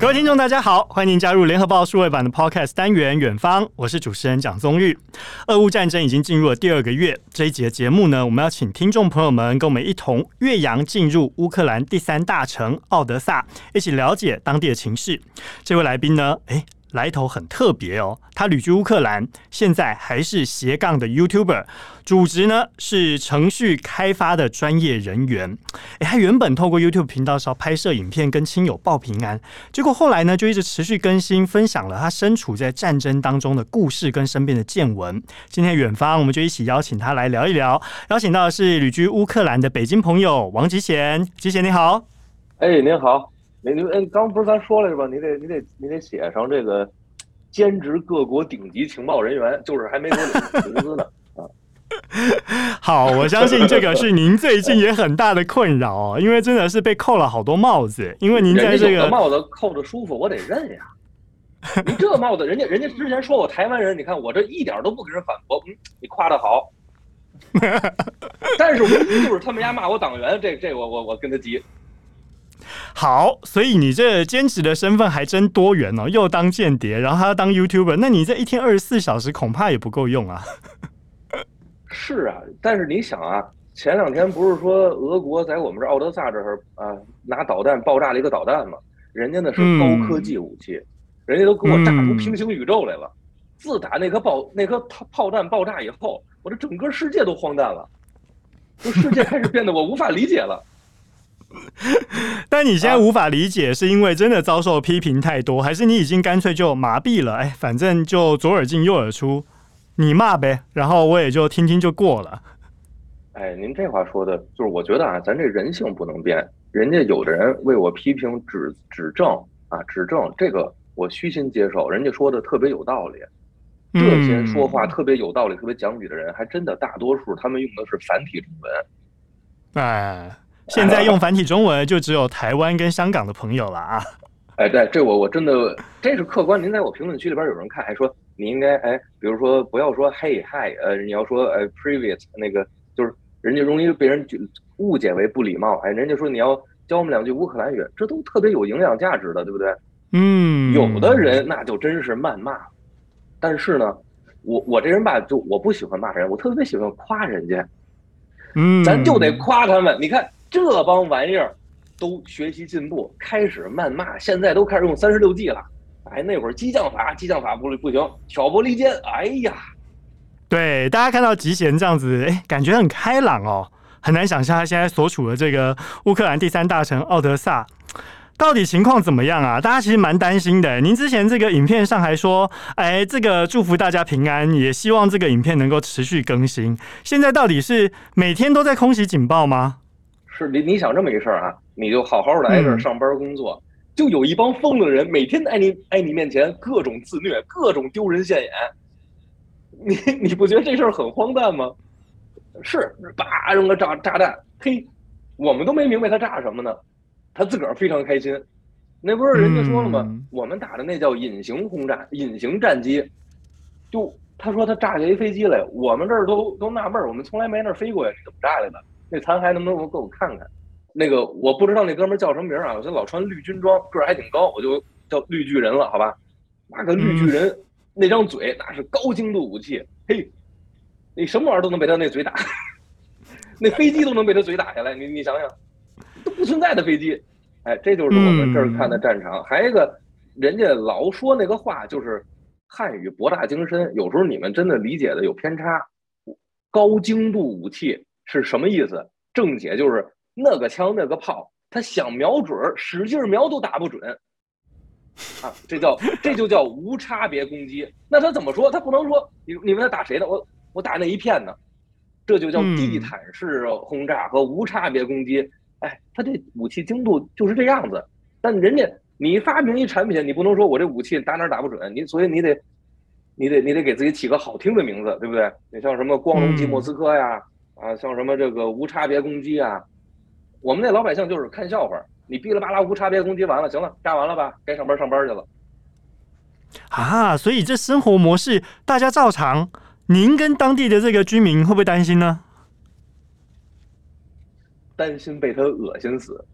各位听众，大家好，欢迎您加入联合报数位版的 Podcast 单元《远方》，我是主持人蒋宗玉。俄乌战争已经进入了第二个月，这一集节目呢，我们要请听众朋友们跟我们一同越洋进入乌克兰第三大城奥德萨，一起了解当地的情势。这位来宾呢，哎来头很特别哦，他旅居乌克兰，现在还是斜杠的 YouTuber，主职呢是程序开发的专业人员。诶，他原本透过 YouTube 频道是要拍摄影片跟亲友报平安，结果后来呢就一直持续更新，分享了他身处在战争当中的故事跟身边的见闻。今天远方我们就一起邀请他来聊一聊，邀请到的是旅居乌克兰的北京朋友王吉贤，吉贤你好。哎，您好。你你哎，刚不是咱说了是吧？你得你得你得写上这个兼职各国顶级情报人员，就是还没给我领工资呢啊。好，我相信这个是您最近也很大的困扰哦，因为真的是被扣了好多帽子。因为您在这个帽子扣着舒服，我得认呀。你这帽子，人家人家之前说我台湾人，你看我这一点都不给人反驳。嗯，你夸的好，但是就是他们家骂我党员，这这我我我跟他急。好，所以你这兼职的身份还真多元哦，又当间谍，然后还要当 YouTuber，那你这一天二十四小时恐怕也不够用啊。是啊，但是你想啊，前两天不是说俄国在我们这奥德萨这儿啊拿导弹爆炸了一个导弹吗？人家那是高科技武器，嗯、人家都给我炸出平行宇宙来了。嗯、自打那颗爆那颗炮炮弹爆炸以后，我这整个世界都荒诞了，这世界开始变得我无法理解了。但你现在无法理解，是因为真的遭受批评太多，还是你已经干脆就麻痹了？哎，反正就左耳进右耳出，你骂呗，然后我也就听听就过了。哎，您这话说的，就是我觉得啊，咱这人性不能变。人家有的人为我批评指指正啊，指正这个我虚心接受，人家说的特别有道理。这些说话特别有道理、特别讲理的人，还真的大多数他们用的是繁体中文。哎。现在用繁体中文就只有台湾跟香港的朋友了啊！哎，对，这我我真的这是客观。您在我评论区里边有人看，还说你应该哎，比如说不要说 hey hi，呃，你要说呃 previous 那个，就是人家容易被人误解为不礼貌。哎，人家说你要教我们两句乌克兰语，这都特别有营养价值的，对不对？嗯，有的人那就真是谩骂，但是呢，我我这人吧，就我不喜欢骂人，我特别喜欢夸人家。嗯，咱就得夸他们，你看。这帮玩意儿都学习进步，开始谩骂，现在都开始用三十六计了。哎，那会儿激将法，激将法不不行，挑拨离间。哎呀，对，大家看到吉贤这样子，哎，感觉很开朗哦，很难想象他现在所处的这个乌克兰第三大城奥德萨到底情况怎么样啊？大家其实蛮担心的。您之前这个影片上还说，哎，这个祝福大家平安，也希望这个影片能够持续更新。现在到底是每天都在空袭警报吗？是你你想这么一事儿啊，你就好好的来这儿上班工作，嗯、就有一帮疯的人每天在你在你面前各种自虐，各种丢人现眼，你你不觉得这事儿很荒诞吗？是，叭扔个炸炸弹，嘿，我们都没明白他炸什么呢，他自个儿非常开心。那不是人家说了吗？嗯、我们打的那叫隐形轰炸，隐形战机。就他说他炸下一飞机来，我们这儿都都纳闷，我们从来没那儿飞过呀，你怎么炸来的？那残骸能不能给我看看？那个我不知道那哥们叫什么名啊，我就老穿绿军装，个儿还挺高，我就叫绿巨人了，好吧？那个绿巨人、嗯、那张嘴那是高精度武器，嘿，你什么玩意儿都能被他那嘴打，那飞机都能被他嘴打下来，你你想想，都不存在的飞机，哎，这就是我们这儿看的战场。嗯、还有一个，人家老说那个话就是汉语博大精深，有时候你们真的理解的有偏差，高精度武器。是什么意思？正解就是那个枪那个炮，他想瞄准，使劲瞄都打不准，啊，这叫这就叫无差别攻击。那他怎么说？他不能说你你问他打谁呢？我我打那一片呢？这就叫地毯式轰炸和无差别攻击。哎，他这武器精度就是这样子。但人家你发明一产品，你不能说我这武器打哪打不准，你所以你得你得你得给自己起个好听的名字，对不对？你像什么光荣级莫斯科呀？啊，像什么这个无差别攻击啊，我们那老百姓就是看笑话。你哔哩吧啦无差别攻击完了，行了，干完了吧，该上班上班去了。啊，所以这生活模式大家照常。您跟当地的这个居民会不会担心呢？担心被他恶心死，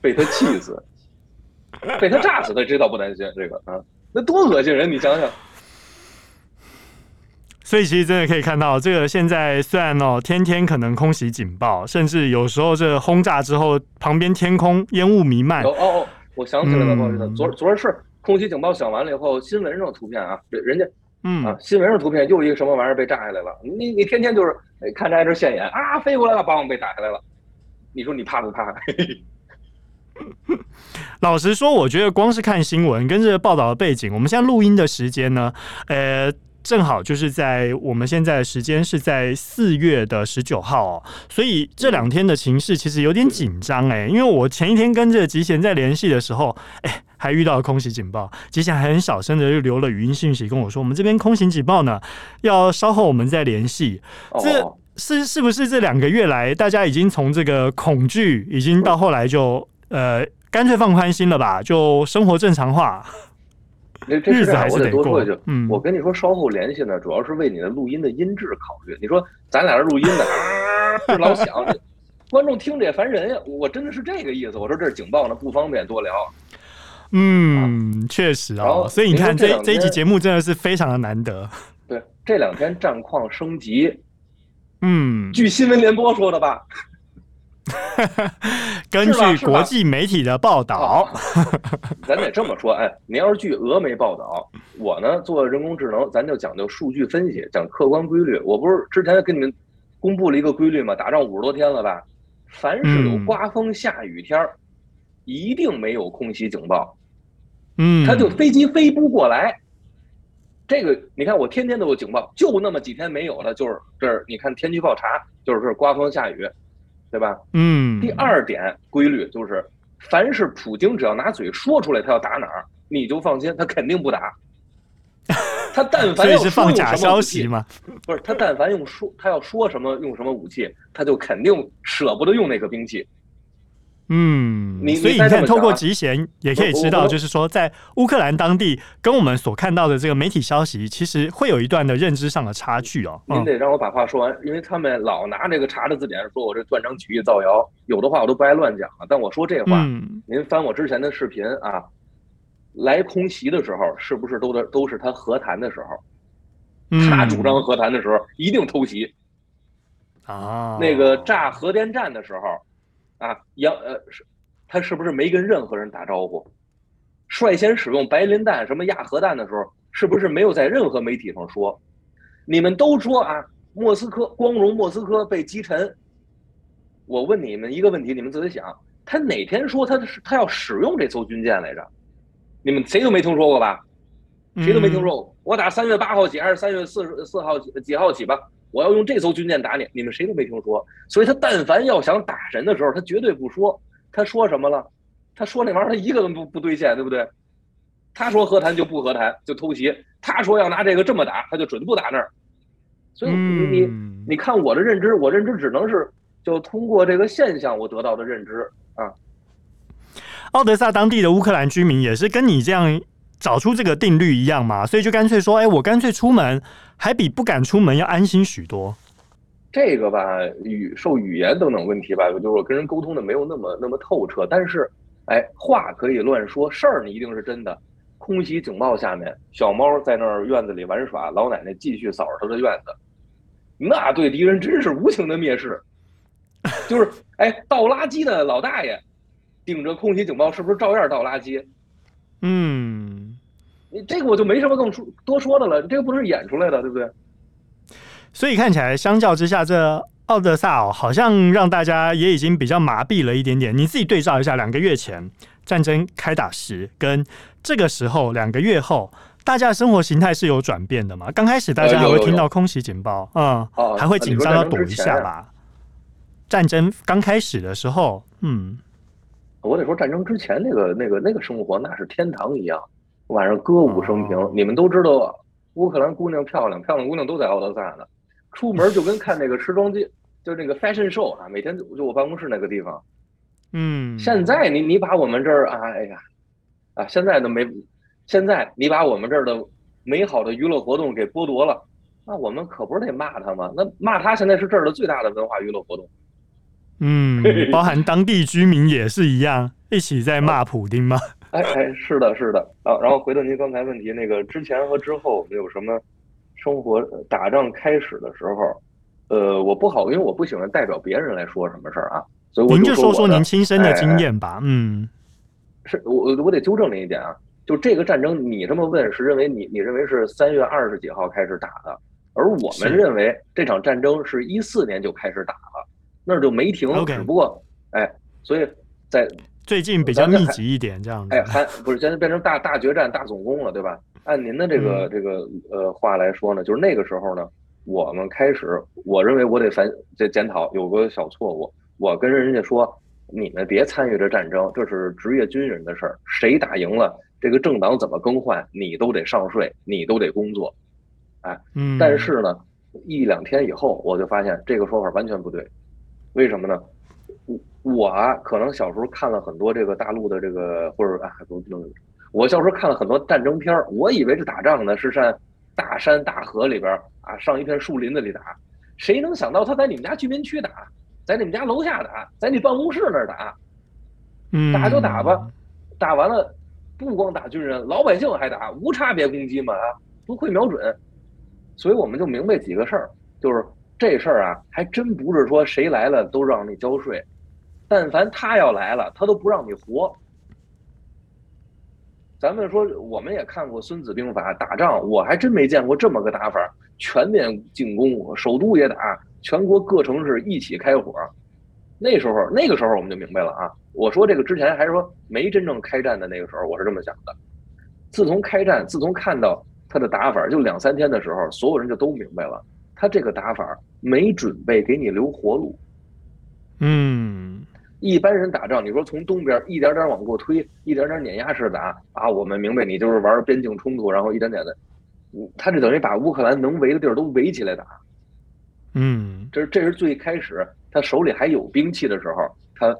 被他气死。被他炸死他知道不担心，这个啊，那多恶心人！你想想。所以其实真的可以看到，这个现在虽然哦，天天可能空袭警报，甚至有时候这个轰炸之后，旁边天空烟雾弥漫。哦哦，我想起来了，不好意思，昨昨儿是空袭警报响完了以后，新闻上的图片啊，人家嗯啊，新闻上图片又一个什么玩意儿被炸下来了。你你天天就是看着挨着现眼啊，飞过来了，把我们被打下来了。你说你怕不怕？老实说，我觉得光是看新闻跟这个报道的背景，我们现在录音的时间呢，呃。正好就是在我们现在的时间是在四月的十九号哦，所以这两天的情势其实有点紧张哎，因为我前一天跟这个吉贤在联系的时候，哎，还遇到了空袭警报，吉贤还很小声的就留了语音信息跟我说，我们这边空袭警报呢，要稍后我们再联系。这是是不是这两个月来，大家已经从这个恐惧，已经到后来就呃干脆放宽心了吧，就生活正常化。这这是我得多说一句，嗯，我跟你说，稍后联系呢，主要是为你的录音的音质考虑。你说咱俩这录音的，啊，老响，观众听着也烦人呀。我真的是这个意思。我说这是警报呢，不方便多聊。嗯，确实啊。所以你看，这这，这一集节目真的是非常的难得。对，这两天战况升级。嗯，据新闻联播说的吧。根据国际媒体的报道，咱得这么说，哎，您要是据俄媒报道，我呢做人工智能，咱就讲究数据分析，讲客观规律。我不是之前跟你们公布了一个规律吗？打仗五十多天了吧？凡是有刮风下雨天，一定没有空袭警报。嗯，他就飞机飞不过来。这个你看，我天天都有警报，就那么几天没有了，就是这儿。你看天气预报查，就是这刮风下雨。对吧？嗯。第二点规律就是，凡是普京只要拿嘴说出来，他要打哪儿，你就放心，他肯定不打。他但凡要说用什么武器，假消息嘛，不是他但凡用说他要说什么用什么武器，他就肯定舍不得用那个兵器。嗯，你所以你看，透过集贤也可以知道，就是说，在乌克兰当地跟我们所看到的这个媒体消息，其实会有一段的认知上的差距哦。您得让我把话说完，因为他们老拿这个查的字典说我这断章取义造谣，有的话我都不爱乱讲了。但我说这话，您翻我之前的视频啊，来空袭的时候，是不是都的都是他和谈的时候？他主张和谈的时候一定偷袭啊。那个炸核电站的时候。啊，杨呃是，他是不是没跟任何人打招呼？率先使用白磷弹、什么亚核弹的时候，是不是没有在任何媒体上说？你们都说啊，莫斯科光荣莫斯科被击沉。我问你们一个问题，你们自己想，他哪天说他是他要使用这艘军舰来着？你们谁都没听说过吧？谁都没听说过。我打三月八号起还是三月四十四号几号起吧？我要用这艘军舰打你，你们谁都没听说，所以他但凡要想打人的时候，他绝对不说。他说什么了？他说那玩意儿，他一个都不不兑现，对不对？他说和谈就不和谈，就偷袭。他说要拿这个这么打，他就准不打那儿。所以你你你看我的认知，我认知只能是就通过这个现象我得到的认知啊。奥德萨当地的乌克兰居民也是跟你这样。找出这个定律一样嘛，所以就干脆说，哎，我干脆出门，还比不敢出门要安心许多。这个吧，语受语言等等问题吧，就是我跟人沟通的没有那么那么透彻。但是，哎，话可以乱说，事儿你一定是真的。空袭警报下面，小猫在那儿院子里玩耍，老奶奶继续扫着她的院子，那对敌人真是无情的蔑视。就是，哎，倒垃圾的老大爷，顶着空袭警报，是不是照样倒垃圾？嗯，你这个我就没什么更说多说的了，这个不是演出来的，对不对？所以看起来，相较之下，这奥德萨哦，好像让大家也已经比较麻痹了一点点。你自己对照一下，两个月前战争开打时，跟这个时候两个月后，大家的生活形态是有转变的嘛？刚开始大家还会听到空袭警报，嗯，还会紧张要躲一下吧？战争刚开始的时候，嗯。我得说，战争之前那个、那个、那个生活，那是天堂一样，晚上歌舞升平。哦、你们都知道，乌克兰姑娘漂亮，漂亮姑娘都在奥德萨呢。出门就跟看那个时装界，就那个 fashion show 啊，每天就就我办公室那个地方。嗯。现在你你把我们这儿啊，哎呀，啊，现在都没，现在你把我们这儿的美好的娱乐活动给剥夺了，那我们可不是得骂他吗？那骂他现在是这儿的最大的文化娱乐活动。嗯，包含当地居民也是一样，一起在骂 普丁吗？哎哎，是的，是的啊。然后回到您刚才问题，那个之前和之后有什么生活？打仗开始的时候，呃，我不好，因为我不喜欢代表别人来说什么事儿啊。所以我就您就说说您亲身的经验吧。哎、嗯，是我我得纠正您一点啊，就这个战争，你这么问是认为你你认为是三月二十几号开始打的，而我们认为这场战争是一四年就开始打了，那就没停。只不过哎，所以在最近比较密集一点这样子。哎，还不是现在变成大大决战、大总攻了，对吧？按您的这个、嗯、这个呃话来说呢，就是那个时候呢，我们开始，我认为我得反这检讨有个小错误。我跟人家说，你们别参与这战争，这是职业军人的事儿。谁打赢了，这个政党怎么更换，你都得上税，你都得工作。哎，嗯。但是呢，一两天以后，我就发现这个说法完全不对。为什么呢？我可能小时候看了很多这个大陆的这个，或者啊，不能，我小时候看了很多战争片儿，我以为是打仗呢是上大山大河里边啊，上一片树林子里打。谁能想到他在你们家居民区打？在你们家楼下打，在你办公室那儿打，嗯，打就打吧，打完了，不光打军人，老百姓还打，无差别攻击嘛啊，不会瞄准，所以我们就明白几个事儿，就是这事儿啊，还真不是说谁来了都让你交税，但凡他要来了，他都不让你活。咱们说，我们也看过《孙子兵法》，打仗我还真没见过这么个打法，全面进攻，首都也打。全国各城市一起开火，那时候那个时候我们就明白了啊！我说这个之前还是说没真正开战的那个时候，我是这么想的。自从开战，自从看到他的打法，就两三天的时候，所有人就都明白了，他这个打法没准备给你留活路。嗯，一般人打仗，你说从东边一点点往过推，一点点碾压式打啊，我们明白你就是玩边境冲突，然后一点点的，他这等于把乌克兰能围的地儿都围起来打。嗯，这是这是最开始他手里还有兵器的时候，他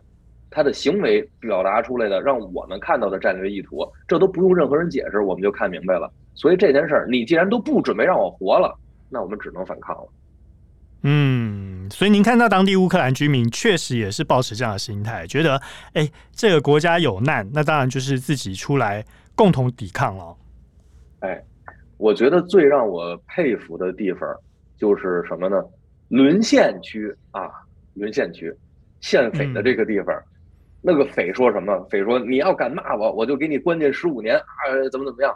他的行为表达出来的，让我们看到的战略意图，这都不用任何人解释，我们就看明白了。所以这件事儿，你既然都不准备让我活了，那我们只能反抗了。嗯，所以您看到当地乌克兰居民确实也是抱持这样的心态，觉得哎，这个国家有难，那当然就是自己出来共同抵抗了。哎，我觉得最让我佩服的地方就是什么呢？沦陷区啊，沦陷区，县匪的这个地方，嗯、那个匪说什么？匪说你要敢骂我，我就给你关进十五年啊！怎么怎么样？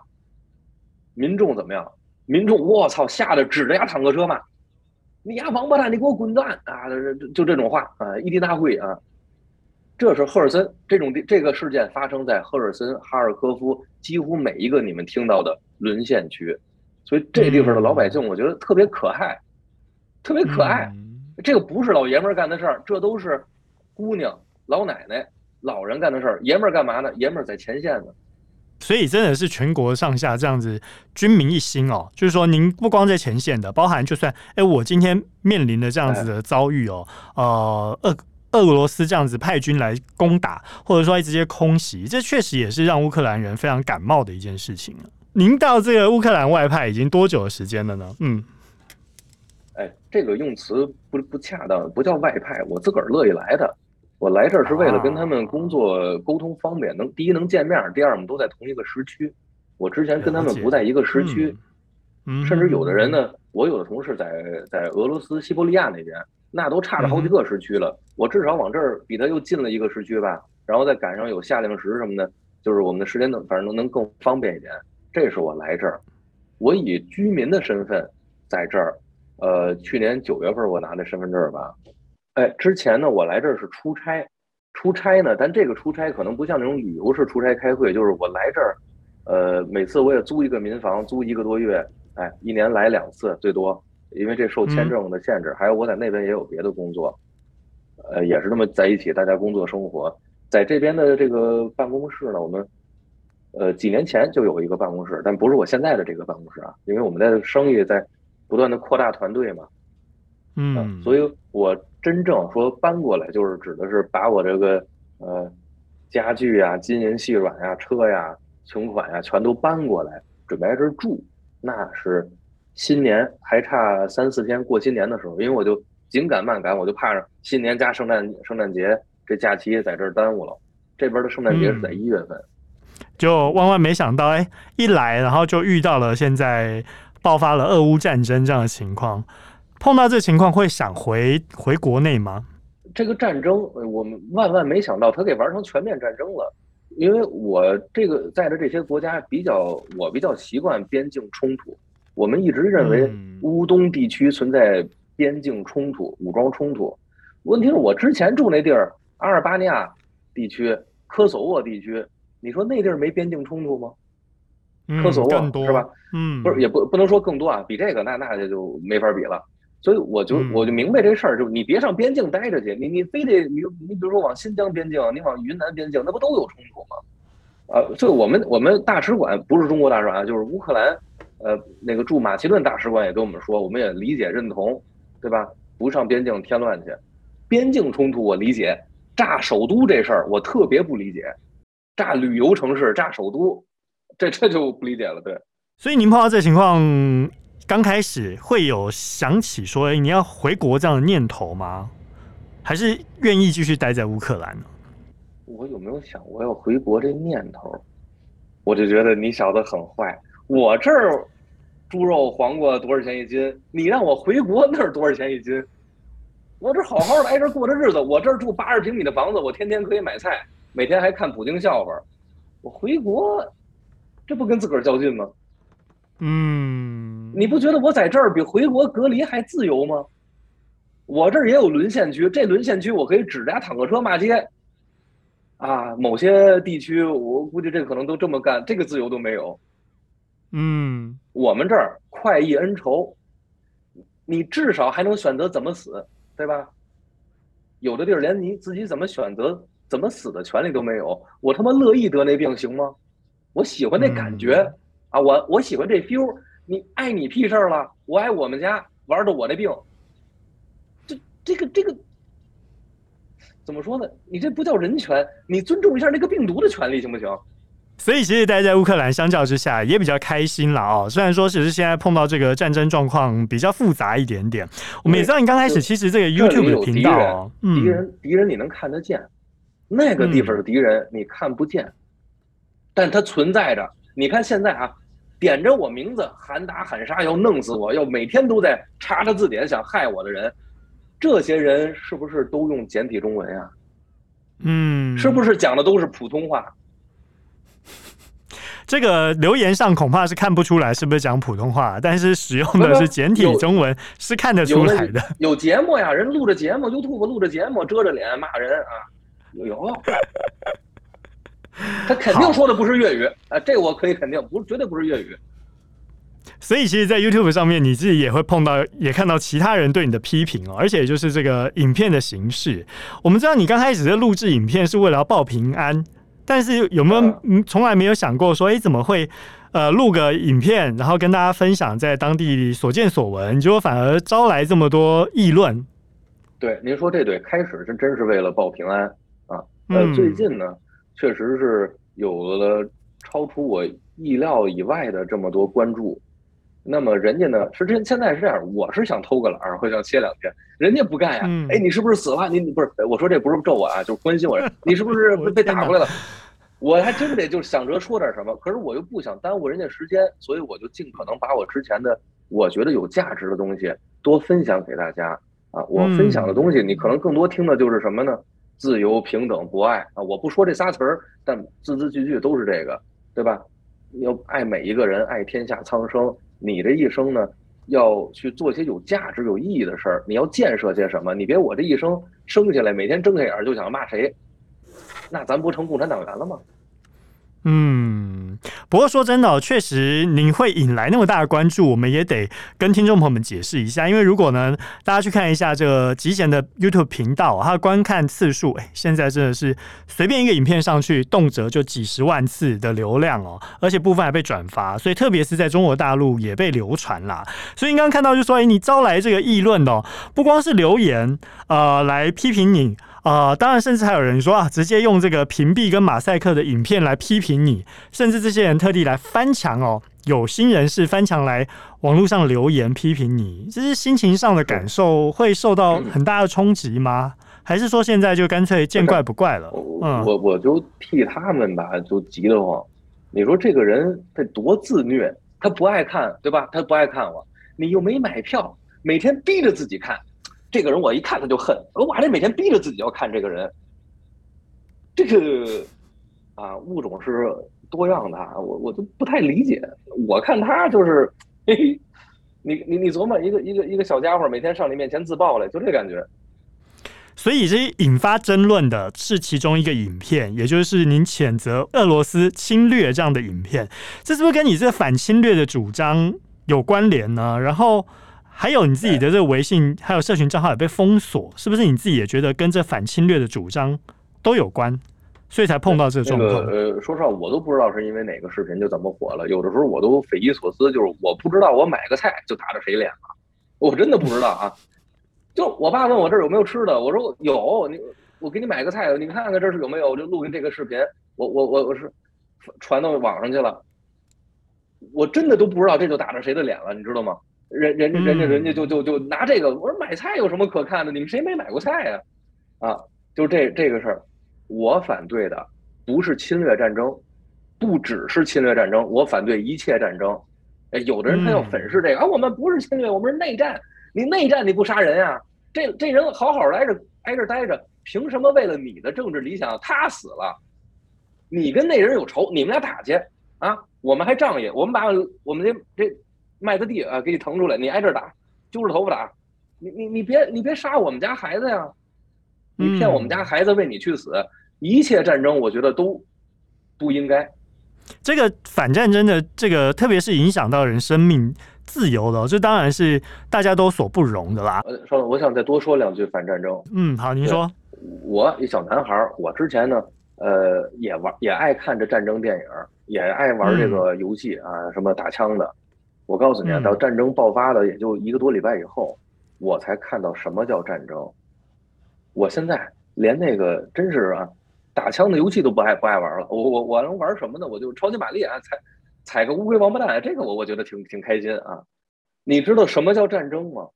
民众怎么样？民众我操，吓得指着呀坦克车骂，你丫王八蛋，你给我滚蛋啊！就就这种话啊，伊迪大会啊。这是赫尔森这种，这个事件发生在赫尔森、哈尔科夫，几乎每一个你们听到的沦陷区，所以这地方的老百姓，我觉得特别可爱。特别可爱，这个不是老爷们儿干的事儿，这都是姑娘、老奶奶、老人干的事儿。爷们儿干嘛呢？爷们儿在前线呢。所以真的是全国上下这样子，军民一心哦。就是说，您不光在前线的，包含就算哎，我今天面临的这样子的遭遇哦，呃，俄俄罗斯这样子派军来攻打，或者说直接空袭，这确实也是让乌克兰人非常感冒的一件事情。您到这个乌克兰外派已经多久的时间了呢？嗯。哎，这个用词不不恰当，不叫外派，我自个儿乐意来的。我来这儿是为了跟他们工作沟通方便，能第一能见面，第二我们都在同一个时区。我之前跟他们不在一个时区，甚至有的人呢，我有的同事在在俄罗斯西伯利亚那边，那都差了好几个时区了。我至少往这儿比他又近了一个时区吧，然后再赶上有夏令时什么的，就是我们的时间能反正能能更方便一点。这是我来这儿，我以居民的身份在这儿。呃，去年九月份我拿的身份证吧，哎，之前呢我来这儿是出差，出差呢，但这个出差可能不像那种旅游式出差开会，就是我来这儿，呃，每次我也租一个民房，租一个多月，哎，一年来两次最多，因为这受签证的限制，还有我在那边也有别的工作，呃，也是那么在一起，大家工作生活，在这边的这个办公室呢，我们，呃，几年前就有一个办公室，但不是我现在的这个办公室啊，因为我们的生意在。不断的扩大团队嘛，嗯，所以我真正说搬过来，就是指的是把我这个呃家具呀、金银细软呀、车呀、存款呀全都搬过来，准备在这儿住。那是新年还差三四天过新年的时候，因为我就紧赶慢赶，我就怕新年加圣诞圣诞节这假期在这儿耽误了。这边的圣诞节是在一月份。就万万没想到，哎、欸，一来然后就遇到了现在爆发了俄乌战争这样的情况。碰到这情况会想回回国内吗？这个战争，我们万万没想到，他给玩成全面战争了。因为我这个在的这些国家比较，我比较习惯边境冲突。我们一直认为乌东地区存在边境冲突、武装冲突。问题是我之前住那地儿，阿尔巴尼亚地区、科索沃地区，你说那地儿没边境冲突吗？科索沃是吧？嗯，不是，也不不能说更多啊，比这个那那就就没法比了。所以我就我就明白这事儿，就你别上边境待着去，你你非得你你比如说往新疆边境，你往云南边境，那不都有冲突吗？啊，所以我们我们大使馆不是中国大使馆，就是乌克兰，呃，那个驻马其顿大使馆也跟我们说，我们也理解认同，对吧？不上边境添乱去，边境冲突我理解，炸首都这事儿我特别不理解，炸旅游城市、炸首都，这这就不理解了，对。所以您碰到这情况。刚开始会有想起说，欸，你要回国这样的念头吗？还是愿意继续待在乌克兰呢？我有没有想我要回国这念头？我就觉得你小子很坏。我这儿猪肉黄瓜多少钱一斤？你让我回国那儿多少钱一斤？我这好好的挨着过着日子，我这儿住八十平米的房子，我天天可以买菜，每天还看普京笑话。我回国，这不跟自个儿较劲吗？嗯，你不觉得我在这儿比回国隔离还自由吗？我这儿也有沦陷区，这沦陷区我可以指着家坦克车骂街。啊，某些地区我估计这可能都这么干，这个自由都没有。嗯，我们这儿快意恩仇，你至少还能选择怎么死，对吧？有的地儿连你自己怎么选择、怎么死的权利都没有。我他妈乐意得那病行吗？我喜欢那感觉。嗯啊，我我喜欢这 feel，你碍你屁事儿了，我碍我们家玩的我的病，这这个这个怎么说呢？你这不叫人权，你尊重一下那个病毒的权利行不行？所以其实待在乌克兰相较之下也比较开心了哦。虽然说其实现在碰到这个战争状况比较复杂一点点，我们也知道你刚开始其实这个 YouTube 的频道，敌人敌人你能看得见，那个地方的敌人你看不见，但它存在着。你看现在啊。点着我名字喊打喊杀，要弄死我，要每天都在查查字典想害我的人，这些人是不是都用简体中文呀？嗯，是不是讲的都是普通话？这个留言上恐怕是看不出来是不是讲普通话，但是使用的是简体中文是看得出来的。有，有节目呀，人录着节目，YouTube 录着节目，遮着脸骂人啊，有。他肯定说的不是粤语啊，这我可以肯定，不是绝对不是粤语。所以，其实，在 YouTube 上面，你自己也会碰到，也看到其他人对你的批评哦。而且，就是这个影片的形式，我们知道你刚开始在录制影片是为了要报平安，但是有没有从来没有想过说，哎，怎么会呃录个影片，然后跟大家分享在当地所见所闻，结果反而招来这么多议论？对，您说这对，开始是真是为了报平安啊。呃，最近呢？确实是有了超出我意料以外的这么多关注，那么人家呢是这现在是这样，我是想偷个懒，或者想歇两天，人家不干呀。哎，你是不是死了？你你不是？我说这不是咒我啊，就是关心我。你是不是 被打回来了？我还真得就想着说点什么，可是我又不想耽误人家时间，所以我就尽可能把我之前的我觉得有价值的东西多分享给大家啊。我分享的东西，你可能更多听的就是什么呢？自由、平等、博爱啊！我不说这仨词儿，但字字句句都是这个，对吧？你要爱每一个人，爱天下苍生。你这一生呢，要去做些有价值、有意义的事儿。你要建设些什么？你别我这一生生下来，每天睁开眼就想骂谁，那咱不成共产党员了吗？嗯，不过说真的，确实您会引来那么大的关注，我们也得跟听众朋友们解释一下。因为如果呢，大家去看一下这个极简的 YouTube 频道，它的观看次数，哎，现在真的是随便一个影片上去，动辄就几十万次的流量哦，而且部分还被转发，所以特别是在中国大陆也被流传啦。所以你刚刚看到就说，哎，你招来这个议论哦，不光是留言，呃，来批评你。啊、呃，当然，甚至还有人说啊，直接用这个屏蔽跟马赛克的影片来批评你，甚至这些人特地来翻墙哦，有心人士翻墙来网络上留言批评你，这是心情上的感受会受到很大的冲击吗？还是说现在就干脆见怪不怪了？嗯，我我就替他们吧，就急得慌。你说这个人得多自虐，他不爱看，对吧？他不爱看我，你又没买票，每天逼着自己看，这个人我一看他就恨，我还得每天逼着自己要看这个人。这个啊，物种是多样的，我我都不太理解。我看他就是，嘿嘿，你你你琢磨一个一个一个小家伙每天上你面前自爆来，就这感觉。所以，这引发争论的是其中一个影片，也就是您谴责俄罗斯侵略这样的影片，这是不是跟你这反侵略的主张有关联呢？然后还有你自己的这个微信还有社群账号也被封锁，是不是你自己也觉得跟这反侵略的主张都有关，所以才碰到这个状况？那个，呃，说实话，我都不知道是因为哪个视频就怎么火了。有的时候我都匪夷所思，就是我不知道我买个菜就打着谁脸了，我真的不知道啊。就我爸问我这儿有没有吃的，我说有，你我给你买个菜，你看看这是有没有，我就录个这个视频，我我我我是传到网上去了，我真的都不知道这就打着谁的脸了，你知道吗？人人人家人家就就就拿这个，我说买菜有什么可看的？你们谁没买过菜呀？啊，就这这个事儿，我反对的不是侵略战争，不只是侵略战争，我反对一切战争。哎，有的人他要粉饰这个啊，我们不是侵略，我们是内战。你内战你不杀人呀？这这人好好来着挨着待着，凭什么为了你的政治理想他死了？你跟那人有仇，你们俩打去啊？我们还仗义，我们把我们这这麦子地啊给你腾出来，你挨这打，揪着头发打。你你你别你别杀我们家孩子呀！你骗我们家孩子为你去死，嗯、一切战争我觉得都不应该。这个反战争的这个，特别是影响到人生命。自由的，这当然是大家都所不容的啦。呃，稍等，我想再多说两句反战争。嗯，好，您说。我一小男孩，我之前呢，呃，也玩，也爱看这战争电影，也爱玩这个游戏啊，嗯、什么打枪的。我告诉你啊，到战争爆发的也就一个多礼拜以后，我才看到什么叫战争。我现在连那个真是啊，打枪的游戏都不爱不爱玩了。我我我能玩什么呢？我就超级玛丽啊，踩。踩个乌龟王八蛋，这个我我觉得挺挺开心啊！你知道什么叫战争吗？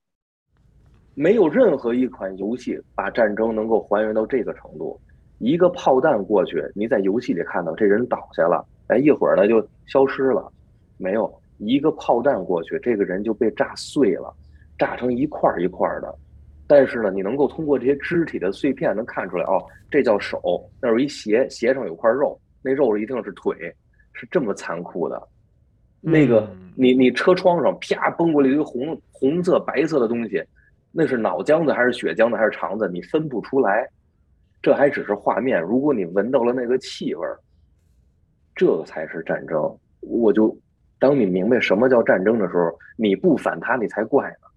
没有任何一款游戏把战争能够还原到这个程度。一个炮弹过去，你在游戏里看到这人倒下了，哎，一会儿呢就消失了。没有一个炮弹过去，这个人就被炸碎了，炸成一块一块的。但是呢，你能够通过这些肢体的碎片能看出来，哦，这叫手，那有一鞋，鞋上有块肉，那肉一定是腿。是这么残酷的，那个你你车窗上啪崩过来一个红红色白色的东西，那是脑浆子还是血浆子还是肠子？你分不出来，这还只是画面。如果你闻到了那个气味儿，这才是战争。我就当你明白什么叫战争的时候，你不反他，你才怪呢。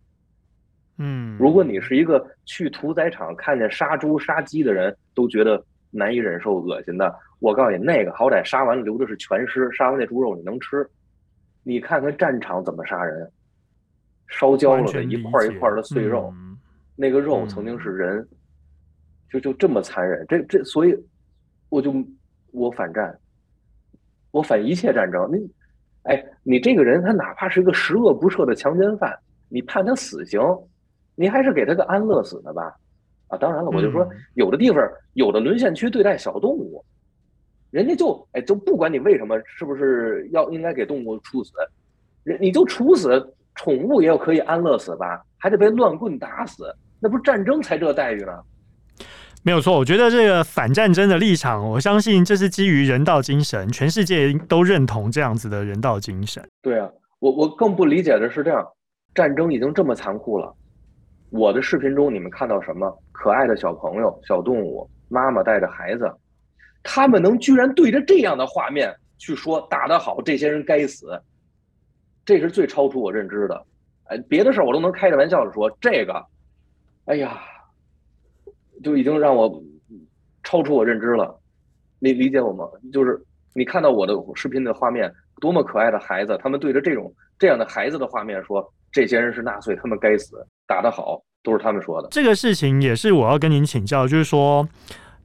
嗯，如果你是一个去屠宰场看见杀猪杀鸡的人，都觉得难以忍受、恶心的。我告诉你，那个好歹杀完了留的是全尸，杀完那猪肉你能吃。你看看战场怎么杀人，烧焦了的一块一块的碎肉，嗯、那个肉曾经是人，嗯、就就这么残忍。这这，所以我就我反战，我反一切战争。你，哎，你这个人他哪怕是一个十恶不赦的强奸犯，你判他死刑，你还是给他个安乐死的吧？啊，当然了，我就说有的地方有的沦陷区对待小动物。人家就哎，就不管你为什么，是不是要应该给动物处死，人你就处死宠物也有可以安乐死吧，还得被乱棍打死，那不是战争才这待遇呢？没有错，我觉得这个反战争的立场，我相信这是基于人道精神，全世界都认同这样子的人道精神。对啊，我我更不理解的是这样，战争已经这么残酷了，我的视频中你们看到什么？可爱的小朋友、小动物，妈妈带着孩子。他们能居然对着这样的画面去说打得好，这些人该死，这是最超出我认知的。哎，别的事儿我都能开着玩笑的说，这个，哎呀，就已经让我超出我认知了。你理解我吗？就是你看到我的视频的画面，多么可爱的孩子，他们对着这种这样的孩子的画面说，这些人是纳粹，他们该死，打得好，都是他们说的。这个事情也是我要跟您请教，就是说。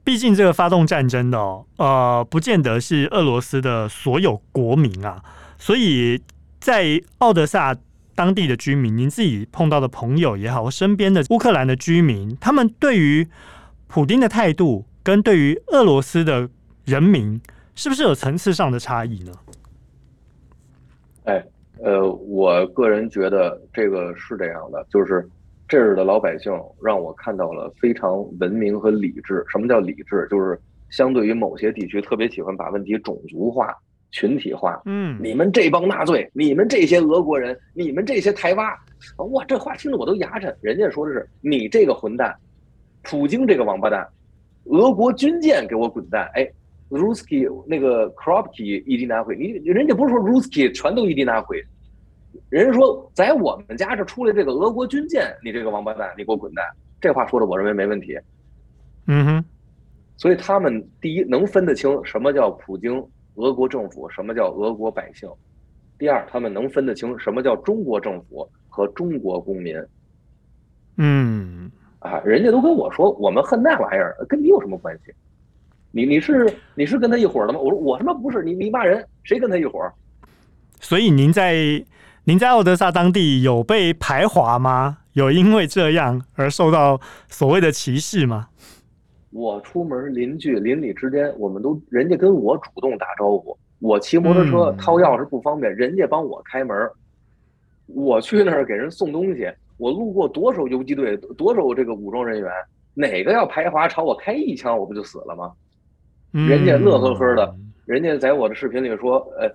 毕竟，这个发动战争的，呃，不见得是俄罗斯的所有国民啊。所以在奥德萨当地的居民，您自己碰到的朋友也好，身边的乌克兰的居民，他们对于普丁的态度，跟对于俄罗斯的人民，是不是有层次上的差异呢？哎，呃，我个人觉得这个是这样的，就是这儿的老百姓让我看到了非常文明和理智。什么叫理智？就是相对于某些地区特别喜欢把问题种族化、群体化。嗯，你们这帮纳粹，你们这些俄国人，你们这些台娃，哇，这话听得我都牙碜。人家说的是你这个混蛋，普京这个王八蛋，俄国军舰给我滚蛋！哎。Ruski 那个 Kropki 一地拿回，你人家不是说 Ruski 全都一地拿回，人家说在我们家这出来这个俄国军舰，你这个王八蛋，你给我滚蛋！这话说的我认为没问题。嗯哼，所以他们第一能分得清什么叫普京俄国政府，什么叫俄国百姓；第二，他们能分得清什么叫中国政府和中国公民。嗯，啊，人家都跟我说，我们恨那玩意儿，跟你有什么关系？你你是你是跟他一伙的吗？我说我他妈不是，你你骂人，谁跟他一伙？所以您在您在奥德萨当地有被排华吗？有因为这样而受到所谓的歧视吗？我出门邻居邻里之间，我们都人家跟我主动打招呼。我骑摩托车掏钥匙不方便，人家帮我开门。我去那儿给人送东西，我路过多少游击队，多少这个武装人员，哪个要排华朝我开一枪，我不就死了吗？人家乐呵呵的，人家在我的视频里说：“呃，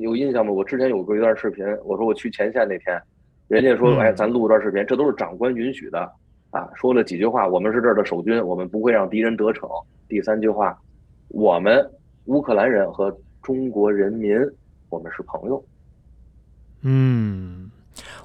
有印象吗？我之前有过一段视频，我说我去前线那天，人家说：‘哎，咱录段视频，这都是长官允许的啊。’说了几句话，我们是这儿的守军，我们不会让敌人得逞。第三句话，我们乌克兰人和中国人民，我们是朋友。嗯，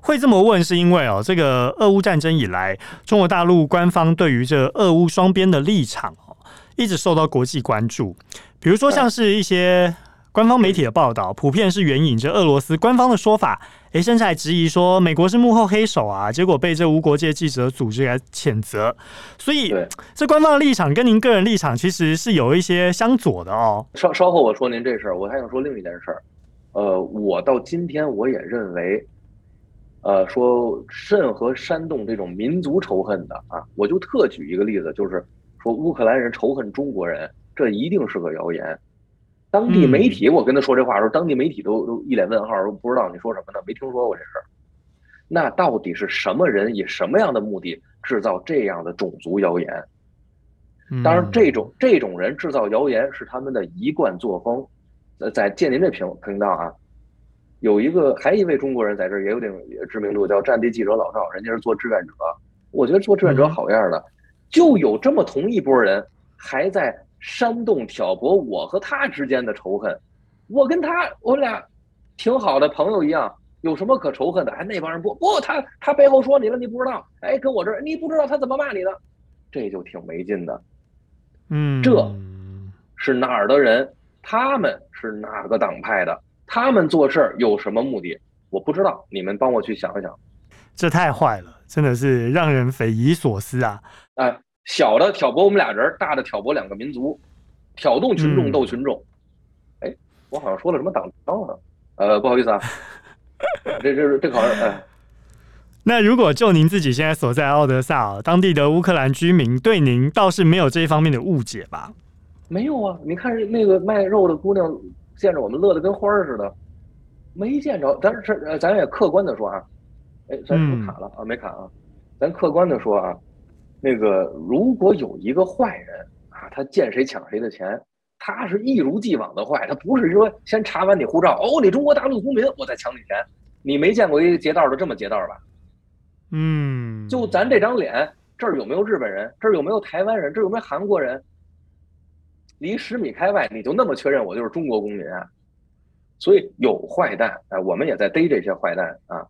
会这么问是因为哦，这个俄乌战争以来，中国大陆官方对于这俄乌双边的立场哦。”一直受到国际关注，比如说像是一些官方媒体的报道，普遍是援引着俄罗斯官方的说法，诶，甚至还质疑说美国是幕后黑手啊，结果被这无国界记者组织来谴责。所以，这官方的立场跟您个人立场其实是有一些相左的哦。稍稍后我说您这事儿，我还想说另一件事儿。呃，我到今天我也认为，呃，说任何煽动这种民族仇恨的啊，我就特举一个例子，就是。说乌克兰人仇恨中国人，这一定是个谣言。当地媒体，我跟他说这话的时候，当地媒体都都一脸问号，都不知道你说什么呢，没听说过这事儿。那到底是什么人以什么样的目的制造这样的种族谣言？当然，这种这种人制造谣言是他们的一贯作风。呃，在建您这频频道啊，有一个还一位中国人在这儿也有点知名度，叫战地记者老赵，人家是做志愿者。我觉得做志愿者好样的。就有这么同一波人，还在煽动挑拨我和他之间的仇恨。我跟他，我俩挺好的朋友一样，有什么可仇恨的？哎，那帮人不不，他他背后说你了，你不知道。哎，跟我这儿，你不知道他怎么骂你的，这就挺没劲的。嗯，这是哪儿的人？他们是哪个党派的？他们做事儿有什么目的？我不知道，你们帮我去想一想。这太坏了，真的是让人匪夷所思啊！哎，小的挑拨我们俩人，大的挑拨两个民族，挑动群众斗群众。哎、嗯，我好像说了什么党章了？呃，不好意思啊，这这这好像哎。那如果就您自己现在所在奥德萨，当地的乌克兰居民对您倒是没有这一方面的误解吧？没有啊，你看那个卖肉的姑娘见着我们乐得跟花儿似的，没见着。咱是咱也客观的说啊。哎，咱是不是卡了、嗯、啊？没卡啊，咱客观的说啊，那个如果有一个坏人啊，他见谁抢谁的钱，他是一如既往的坏，他不是说先查完你护照，哦，你中国大陆公民，我再抢你钱。你没见过一个劫道的这么劫道吧？嗯，就咱这张脸，这儿有没有日本人？这儿有没有台湾人？这儿有没有韩国人？离十米开外，你就那么确认我就是中国公民啊？所以有坏蛋，啊，我们也在逮这些坏蛋啊。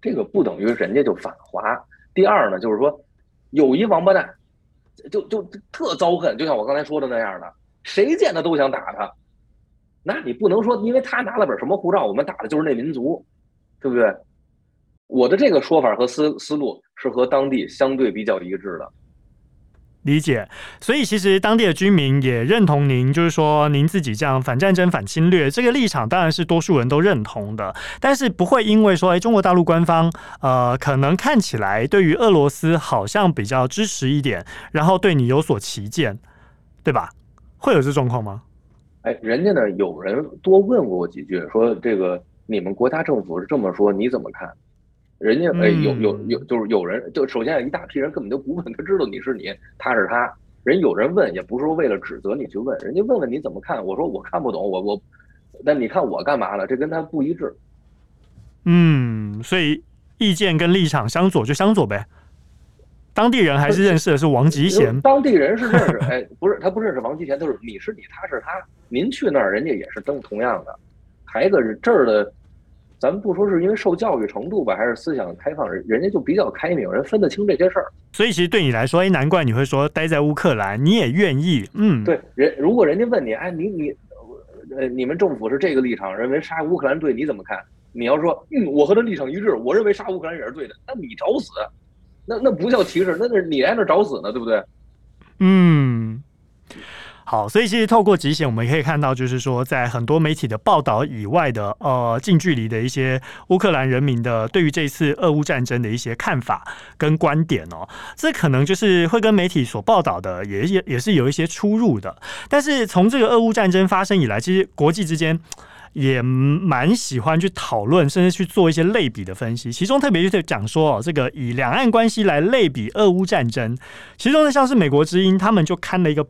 这个不等于人家就反华。第二呢，就是说，有一王八蛋，就就特遭恨，就像我刚才说的那样的，谁见他都想打他。那你不能说，因为他拿了本什么护照，我们打的就是那民族，对不对？我的这个说法和思思路是和当地相对比较一致的。理解，所以其实当地的居民也认同您，就是说您自己这样反战争、反侵略这个立场，当然是多数人都认同的。但是不会因为说，哎，中国大陆官方呃，可能看起来对于俄罗斯好像比较支持一点，然后对你有所歧见，对吧？会有这状况吗？哎，人家呢，有人多问过我几句，说这个你们国家政府是这么说，你怎么看？人家哎，有有有，就是有人，就首先一大批人根本就不问，他知道你是你，他是他。人有人问，也不是说为了指责你去问，人家问问你怎么看，我说我看不懂，我我，那你看我干嘛了？这跟他不一致。嗯，所以意见跟立场相左就相左呗。当地人还是认识的是王吉贤，当地人是认识，哎，不是他不认识王吉贤，就是你是你，他是他，您去那儿，人家也是登同样的。孩子这儿的，咱们不说是因为受教育程度吧，还是思想开放，人人家就比较开明，人分得清这些事儿。所以其实对你来说，哎，难怪你会说待在乌克兰，你也愿意，嗯，对，人如果人家问你，哎，你你，呃，你们政府是这个立场，认为杀乌克兰对，你怎么看？你要说，嗯，我和他立场一致，我认为杀乌克兰也是对的，那你找死。那那不叫歧视，那是你在那找死呢，对不对？嗯，好，所以其实透过集贤，我们可以看到，就是说，在很多媒体的报道以外的，呃，近距离的一些乌克兰人民的对于这次俄乌战争的一些看法跟观点哦，这可能就是会跟媒体所报道的也也也是有一些出入的。但是从这个俄乌战争发生以来，其实国际之间。也蛮喜欢去讨论，甚至去做一些类比的分析。其中特别就是讲说哦，这个以两岸关系来类比俄乌战争。其中呢，像是美国之音他们就刊了一个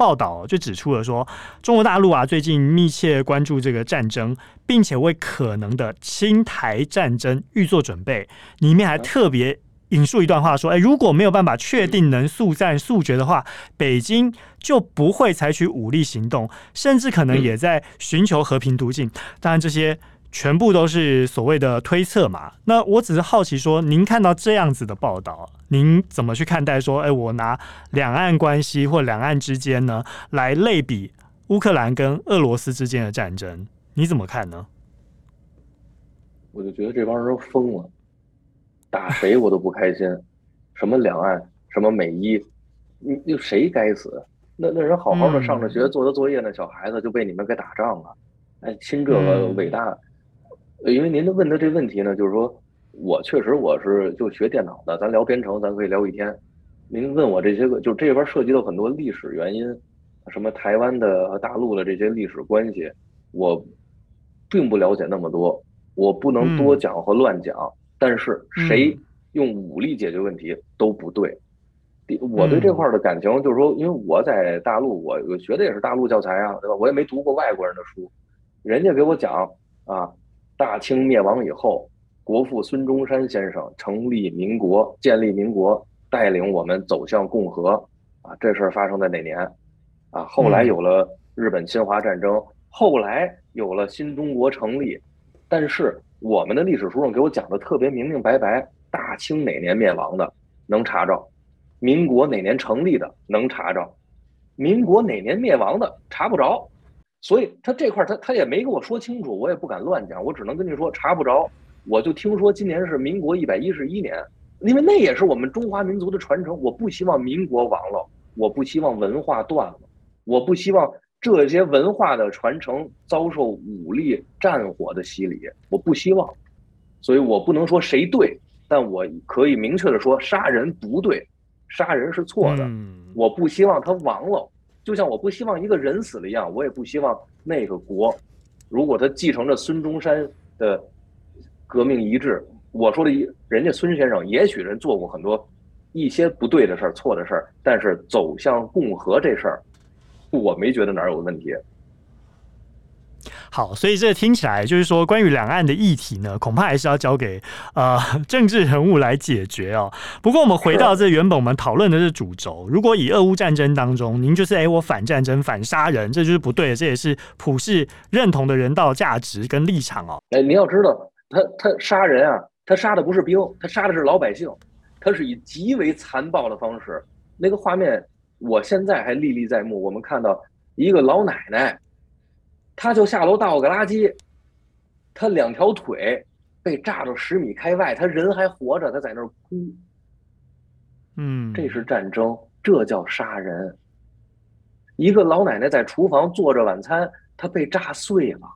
报道，就指出了说，中国大陆啊最近密切关注这个战争，并且为可能的侵台战争预做准备。里面还特别。引述一段话说：“诶，如果没有办法确定能速战速决的话，北京就不会采取武力行动，甚至可能也在寻求和平途径。当然，这些全部都是所谓的推测嘛。那我只是好奇说，您看到这样子的报道，您怎么去看待？说，诶，我拿两岸关系或两岸之间呢来类比乌克兰跟俄罗斯之间的战争，你怎么看呢？我就觉得这帮人都疯了。”打谁我都不开心，什么两岸，什么美伊，你就谁该死？那那人好好的上着学，做着作业，那小孩子就被你们给打仗了。哎，亲这个伟大，因为您的问的这问题呢，就是说我确实我是就学电脑的，咱聊编程，咱可以聊一天。您问我这些个，就这边涉及到很多历史原因，什么台湾的和大陆的这些历史关系，我并不了解那么多，我不能多讲和乱讲。但是谁用武力解决问题都不对。我对这块的感情就是说，因为我在大陆，我我学的也是大陆教材啊，对吧？我也没读过外国人的书，人家给我讲啊，大清灭亡以后，国父孙中山先生成立民国，建立民国，带领我们走向共和啊。这事儿发生在哪年？啊，后来有了日本侵华战争，后来有了新中国成立，但是。我们的历史书上给我讲的特别明明白白，大清哪年灭亡的能查着，民国哪年成立的能查着，民国哪年灭亡的查不着，所以他这块他他也没跟我说清楚，我也不敢乱讲，我只能跟你说查不着。我就听说今年是民国一百一十一年，因为那也是我们中华民族的传承，我不希望民国亡了，我不希望文化断了，我不希望。这些文化的传承遭受武力战火的洗礼，我不希望，所以我不能说谁对，但我可以明确的说，杀人不对，杀人是错的。我不希望他亡了，就像我不希望一个人死了一样，我也不希望那个国，如果他继承了孙中山的革命遗志，我说的一，人家孙先生也许人做过很多一些不对的事儿、错的事儿，但是走向共和这事儿。我没觉得哪儿有问题。好，所以这听起来就是说，关于两岸的议题呢，恐怕还是要交给呃政治人物来解决哦。不过我们回到这原本我们讨论的是主轴，如果以俄乌战争当中，您就是哎我反战争、反杀人，这就是不对的，这也是普世认同的人道价值跟立场哦。哎，你要知道，他他杀人啊，他杀的不是兵，他杀的是老百姓，他是以极为残暴的方式，那个画面。我现在还历历在目。我们看到一个老奶奶，她就下楼倒个垃圾，他两条腿被炸到十米开外，他人还活着，他在那儿哭。嗯，这是战争，这叫杀人。一个老奶奶在厨房做着晚餐，她被炸碎了。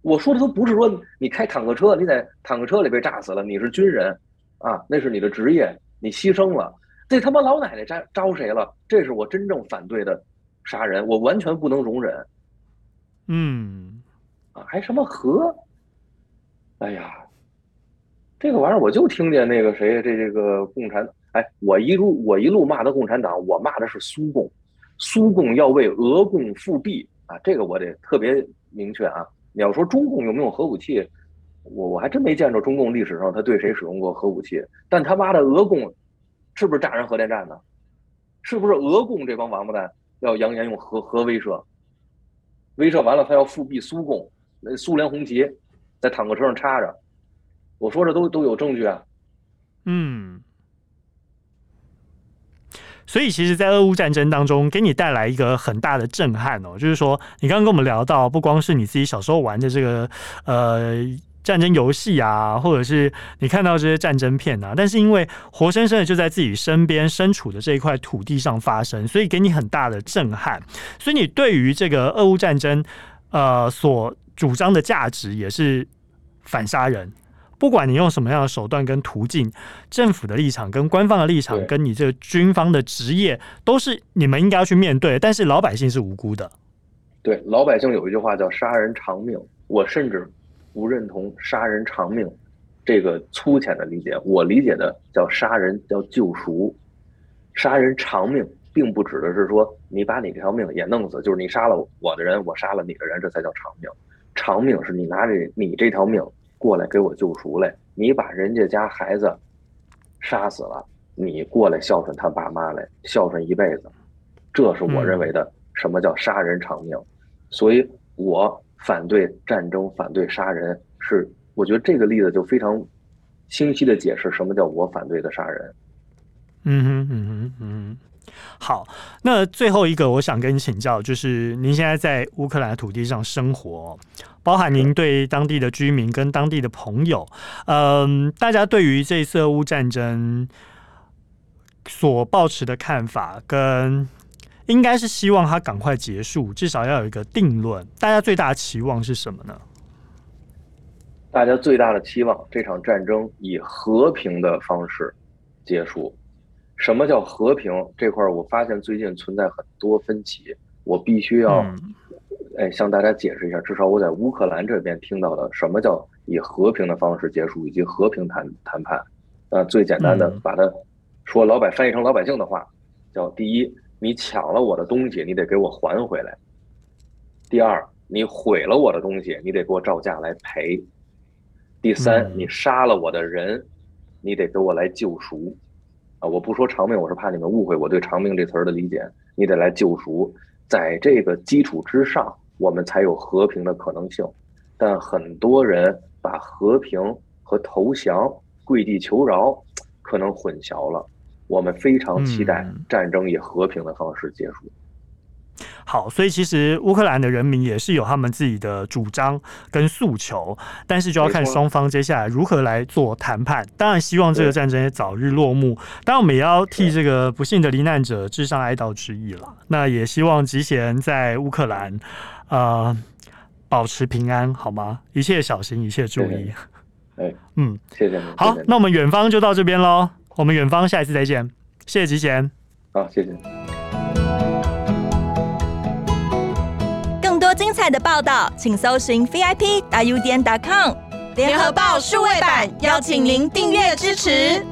我说的都不是说你开坦克车，你在坦克车里被炸死了，你是军人啊，那是你的职业，你牺牲了。这他妈老奶奶招招谁了？这是我真正反对的杀人，我完全不能容忍。嗯，啊，还什么和？哎呀，这个玩意儿我就听见那个谁，这这个共产，哎，我一路我一路骂的共产党，我骂的是苏共，苏共要为俄共复辟啊，这个我得特别明确啊。你要说中共有没有核武器，我我还真没见着中共历史上他对谁使用过核武器，但他妈的俄共是不是炸人核电站呢？是不是俄共这帮王八蛋要扬言用核核威慑？威慑完了，他要复辟苏共，那苏联红旗在坦克车上插着。我说这都都有证据啊。嗯。所以，其实，在俄乌战争当中，给你带来一个很大的震撼哦，就是说，你刚刚跟我们聊到，不光是你自己小时候玩的这个呃战争游戏啊，或者是你看到这些战争片啊，但是因为活生生的就在自己身边身处的这一块土地上发生，所以给你很大的震撼。所以，你对于这个俄乌战争呃所主张的价值也是反杀人。不管你用什么样的手段跟途径，政府的立场跟官方的立场，跟你这个军方的职业，都是你们应该要去面对。但是老百姓是无辜的。对，老百姓有一句话叫“杀人偿命”，我甚至不认同“杀人偿命”这个粗浅的理解。我理解的叫杀人叫救赎，杀人偿命，并不指的是说你把你这条命也弄死，就是你杀了我的人，我杀了你的人，这才叫偿命。偿命是你拿着你这条命。过来给我救赎来！你把人家家孩子杀死了，你过来孝顺他爸妈来，孝顺一辈子，这是我认为的什么叫杀人偿命。所以我反对战争，反对杀人，是我觉得这个例子就非常清晰的解释什么叫我反对的杀人。嗯哼嗯哼嗯哼。好，那最后一个我想跟你请教，就是您现在在乌克兰土地上生活，包含您对当地的居民跟当地的朋友，嗯、呃，大家对于这次俄乌战争所抱持的看法，跟应该是希望它赶快结束，至少要有一个定论。大家最大的期望是什么呢？大家最大的期望，这场战争以和平的方式结束。什么叫和平？这块儿我发现最近存在很多分歧，我必须要，哎，向大家解释一下。至少我在乌克兰这边听到的，什么叫以和平的方式结束，以及和平谈谈判。呃，最简单的把它说老百翻译成老百姓的话，叫第一，你抢了我的东西，你得给我还回来；第二，你毁了我的东西，你得给我照价来赔；第三，你杀了我的人，你得给我来救赎。啊，我不说长命，我是怕你们误会我对长命这词儿的理解。你得来救赎，在这个基础之上，我们才有和平的可能性。但很多人把和平和投降、跪地求饶可能混淆了。我们非常期待战争以和平的方式结束。好，所以其实乌克兰的人民也是有他们自己的主张跟诉求，但是就要看双方接下来如何来做谈判。当然，希望这个战争也早日落幕。当然，我们也要替这个不幸的罹难者致上哀悼之意了。那也希望吉贤在乌克兰，呃，保持平安，好吗？一切小心，一切注意。哎，嗯，谢谢。好，那我们远方就到这边喽。我们远方下一次再见。谢谢吉贤。好，谢谢。更多精彩的报道，请搜寻 VIP 大 U 点 com 联合报数位版，邀请您订阅支持。